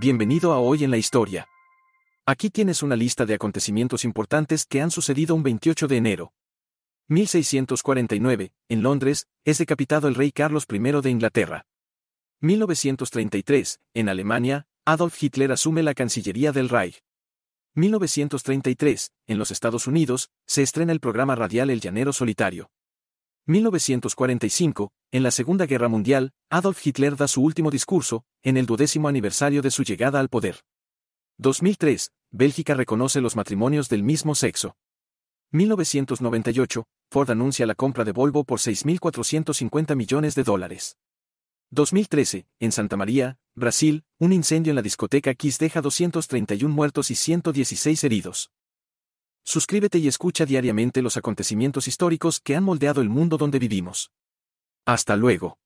Bienvenido a Hoy en la Historia. Aquí tienes una lista de acontecimientos importantes que han sucedido un 28 de enero. 1649, en Londres, es decapitado el rey Carlos I de Inglaterra. 1933, en Alemania, Adolf Hitler asume la Cancillería del Reich. 1933, en los Estados Unidos, se estrena el programa radial El Llanero Solitario. 1945, en la Segunda Guerra Mundial, Adolf Hitler da su último discurso, en el duodécimo aniversario de su llegada al poder. 2003, Bélgica reconoce los matrimonios del mismo sexo. 1998, Ford anuncia la compra de Volvo por 6.450 millones de dólares. 2013, en Santa María, Brasil, un incendio en la discoteca Kiss deja 231 muertos y 116 heridos. Suscríbete y escucha diariamente los acontecimientos históricos que han moldeado el mundo donde vivimos. Hasta luego.